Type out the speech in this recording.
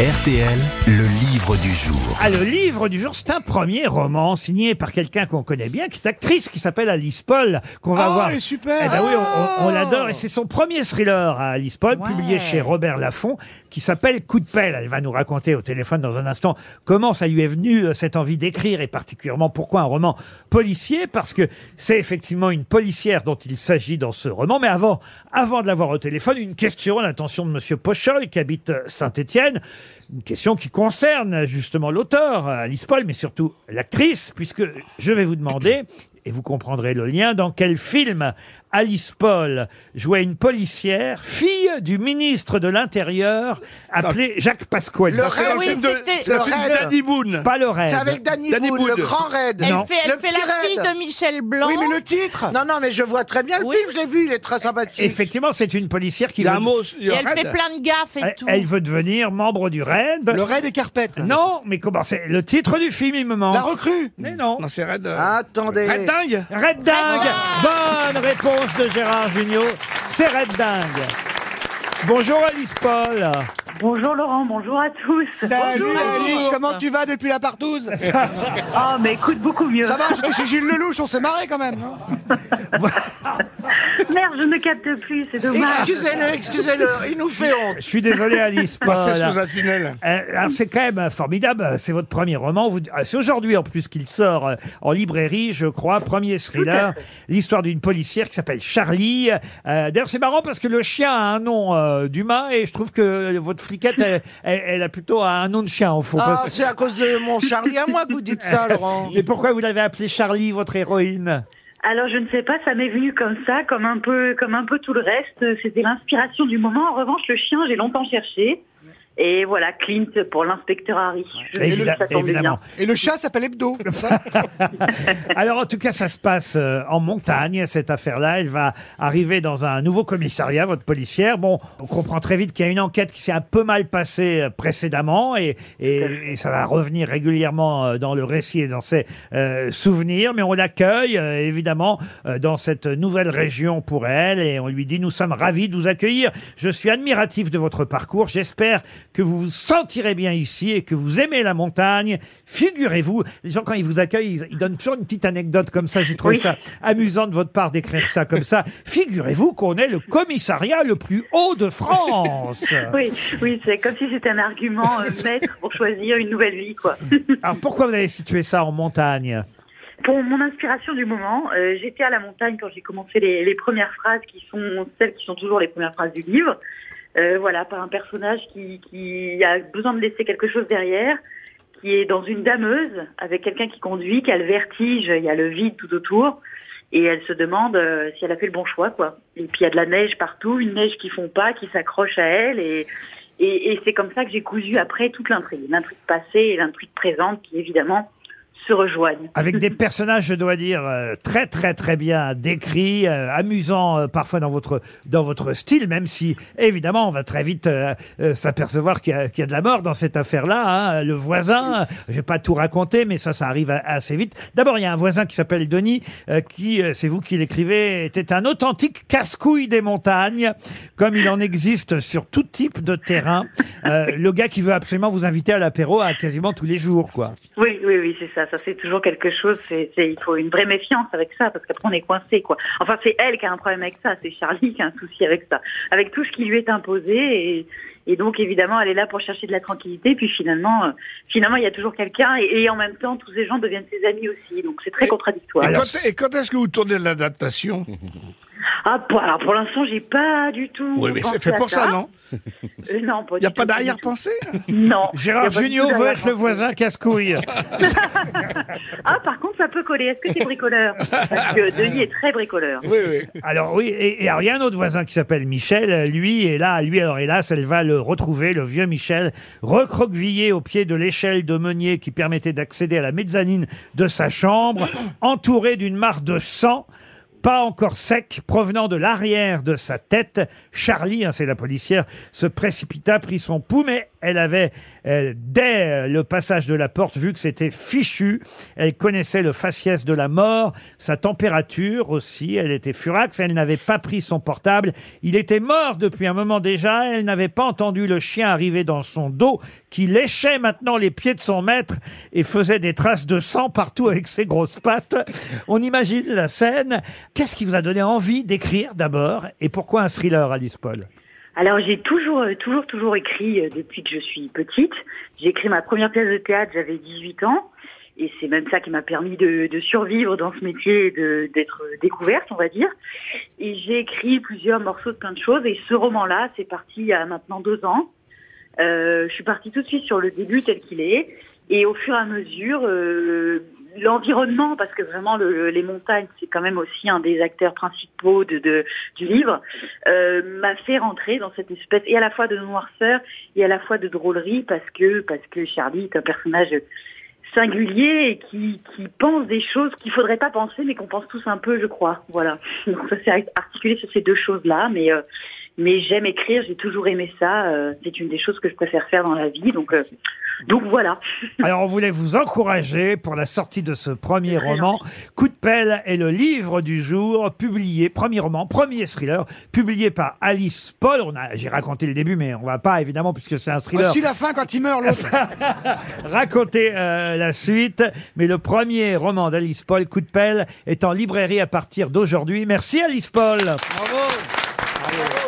RTL, le livre du jour. Ah, le livre du jour, c'est un premier roman signé par quelqu'un qu'on connaît bien, qui est actrice, qui s'appelle Alice Paul, qu'on va Oh, voir. elle est super. Eh ben oui, on, on- on l'adore, et c'est son premier thriller à Alice Paul, publié chez Robert Laffont, qui s'appelle Coup de pelle. Elle va nous raconter au téléphone dans un instant comment ça lui est venu, euh, cette envie d'écrire, et particulièrement pourquoi un roman policier, parce que c'est effectivement une policière dont il s'agit dans ce roman. Mais avant, avant de l'avoir au téléphone, une question à l'attention de Monsieur Pochol, qui habite Saint-Étienne. Une question qui concerne justement l'auteur, Alice Paul, mais surtout l'actrice, puisque je vais vous demander, et vous comprendrez le lien, dans quel film Alice Paul jouait une policière, fille du ministre de l'Intérieur, appelé Jacques Pasquale. Le C'est un Oui, film de, c'était- c'est un le film raid. Boone. Pas le rêve. C'est avec Danny, Danny Boone, Boone. le grand raid. Non. Elle fait, elle Le fait la fille raid. de Michel Blanc. Oui, mais le titre. Non, non, mais je vois très bien le Oui. film, je l'ai vu, il est très sympathique. Effectivement, c'est une policière qui Il y a veut, Et elle raid. fait plein de gaffes et elle, tout. elle veut devenir membre du raid. Le raid des carpettes. Non, mais comment c'est Le titre du film, il me manque. La recrue. Mais non. Non, c'est raid. euh, Attendez. Raid dingue. Red Dingue Bonne réponse de Gérard Junior. C'est Red Dingue. Bonjour Alice Paul. Bonjour Laurent, bonjour à tous. Salut Alice, comment tu vas depuis la partouze Oh, mais écoute beaucoup mieux. Ça va, j'étais chez Gilles Lelouch, on s'est marré quand même. Merde, je ne capte plus, c'est dommage. Excusez-le, excusez-le, il nous fait honte. Je suis désolé Alice. Passer sous un tunnel. Euh, alors c'est quand même formidable, c'est votre premier roman. Vous- ah, C'est aujourd'hui en plus qu'il sort euh, en librairie, je crois, premier thriller, l'histoire d'une policière qui s'appelle Charlie. Euh, D'ailleurs c'est marrant parce que le chien a un nom euh, d'humain et je trouve que votre fliquette, elle, elle- elle a plutôt un nom de chien au fond. Ah, c'est à cause de mon Charlie à moi que vous dites ça, Laurent. Mais pourquoi vous l'avez appelée Charlie, votre héroïne? Alors, je ne sais pas, ça m'est venu comme ça, comme un peu, comme un peu tout le reste. C'était l'inspiration du moment. En revanche, le chien, j'ai longtemps cherché. Et voilà, Clint pour l'inspecteur Harry. Je me dis que Évidemment, ça tombait évidemment. bien. Et le chat s'appelle Hebdo. Alors en tout cas, ça se passe euh, en montagne, cette affaire-là. Elle va arriver dans un nouveau commissariat, votre policière. Bon, on comprend très vite qu'il y a une enquête qui s'est un peu mal passée euh, précédemment et, et- et ça va revenir régulièrement euh, dans le récit et dans ses euh, souvenirs. Mais on l'accueille, euh, évidemment, euh, dans cette nouvelle région pour elle et on lui dit, nous sommes ravis de vous accueillir. Je suis admiratif de votre parcours. J'espère que vous vous sentirez bien ici et que vous aimez la montagne. Figurez-vous, les gens, quand ils vous accueillent, ils, ils donnent toujours une petite anecdote comme ça. J'ai trouvé ça amusant de votre part d'écrire ça comme ça. Figurez-vous qu'on est le commissariat le plus haut de France. Oui, oui, c'est comme si c'était un argument euh, maître pour choisir une nouvelle vie, quoi. Alors pourquoi vous avez situé ça en montagne? Pour mon inspiration du moment, euh, j'étais à la montagne quand j'ai commencé les, les premières phrases qui sont celles qui sont toujours les premières phrases du livre. Euh, voilà, par un personnage qui, qui a besoin de laisser quelque chose derrière, qui est dans une dameuse avec quelqu'un qui conduit, qui a le vertige, il y a le vide tout autour, et elle se demande euh, si elle a fait le bon choix, quoi. Et puis il y a de la neige partout, une neige qui fond pas, qui s'accroche à elle, et, et, et c'est comme ça que j'ai cousu après toute l'intrigue, l'intrigue passée et l'intrigue présente, qui évidemment se rejoignent. Avec des personnages, je dois dire, euh, très très très bien décrits, euh, amusants euh, parfois dans votre dans votre style, même si évidemment on va très vite euh, euh, s'apercevoir qu'il y, a- qu'il y a de la mort dans cette affaire-là. hein. Le voisin, je vais pas tout raconter, mais ça ça arrive a- assez vite. D'abord il y a un voisin qui s'appelle Denis, euh, qui euh, c'est vous qui l'écrivez, était un authentique casse-couille des montagnes, comme il en existe sur tout type de terrain. Euh, le gars qui veut absolument vous inviter à l'apéro à quasiment tous les jours, quoi. Oui, oui, oui, c'est ça. Ça, c'est toujours quelque chose. C'est, il faut une vraie méfiance avec ça, parce qu'après, on est coincé, quoi. Enfin, c'est elle qui a un problème avec ça. C'est Charlie qui a un souci avec ça. Avec tout ce qui lui est imposé. Et, et donc, évidemment, elle est là pour chercher de la tranquillité. Puis finalement, euh, finalement, il y a toujours quelqu'un. Et, et en même temps, tous ces gens deviennent ses amis aussi. Donc, c'est très contradictoire. Et quand, et quand est-ce que vous tournez de l'adaptation? Ah, pour, alors, pour l'instant, j'ai pas du tout. Oui, mais c'est fait pour ça, non Euh, Non, pas Il n'y a du pas d'arrière-pensée. Non. Gérard a Junior veut être le voisin casse-couille. Ah, par contre, ça peut coller. Est-ce que c'est bricoleur? Parce que Denis est très bricoleur. Oui, oui. Alors oui, et, et alors, il y a un autre voisin qui s'appelle Michel. Lui, et là, lui, alors hélas, elle va le retrouver, le vieux Michel, recroquevillé au pied de l'échelle de meunier qui permettait d'accéder à la mezzanine de sa chambre, entouré d'une mare de sang. Pas encore sec, provenant de l'arrière de sa tête, Charlie, hein, c'est la policière, se précipita, prit son pouls, Elle avait, euh, dès le passage de la porte, vu que c'était fichu, elle connaissait le faciès de la mort, sa température aussi, elle était furax, elle n'avait pas pris son portable, il était mort depuis un moment déjà, elle n'avait pas entendu le chien arriver dans son dos, qui léchait maintenant les pieds de son maître et faisait des traces de sang partout avec ses grosses pattes. On imagine la scène. Qu'est-ce qui vous a donné envie d'écrire d'abord et pourquoi un thriller, Alice Paul? Alors j'ai toujours, euh, toujours, toujours écrit euh, depuis que je suis petite. J'ai écrit ma première pièce de théâtre, j'avais 18 ans. Et c'est même ça qui m'a permis de, de survivre dans ce métier, et d'être découverte, on va dire. Et j'ai écrit plusieurs morceaux de plein de choses. Et ce roman-là, c'est parti il y a maintenant deux ans. Euh, je suis partie tout de suite sur le début tel qu'il est. Et au fur et à mesure, euh, l'environnement, parce que vraiment le- les montagnes, c'est quand même aussi un des acteurs principaux de, de- du livre, euh, m'a fait rentrer dans cette espèce et à la fois de noirceur et à la fois de drôlerie, parce que parce que Charlie est un personnage singulier et qui, qui pense des choses qu'il faudrait pas penser, mais qu'on pense tous un peu, je crois. Voilà. Donc ça s'est articulé sur ces deux choses-là, mais euh, mais j'aime écrire, j'ai toujours aimé ça. euh, c'est une des choses que je préfère faire dans la vie, donc euh, donc voilà. Alors, on voulait vous encourager pour la sortie de ce premier roman. Coup de pelle est le livre du jour, publié, premier roman, premier thriller, publié par Alice Paul. On a, j'ai raconté le début, mais on va pas, évidemment, puisque c'est un thriller, Aussi la fin quand il meurt, l'autre. raconter euh, la suite. Mais le premier roman d'Alice Paul, Coup de pelle, est en librairie à partir d'aujourd'hui. Merci Alice Paul. Bravo.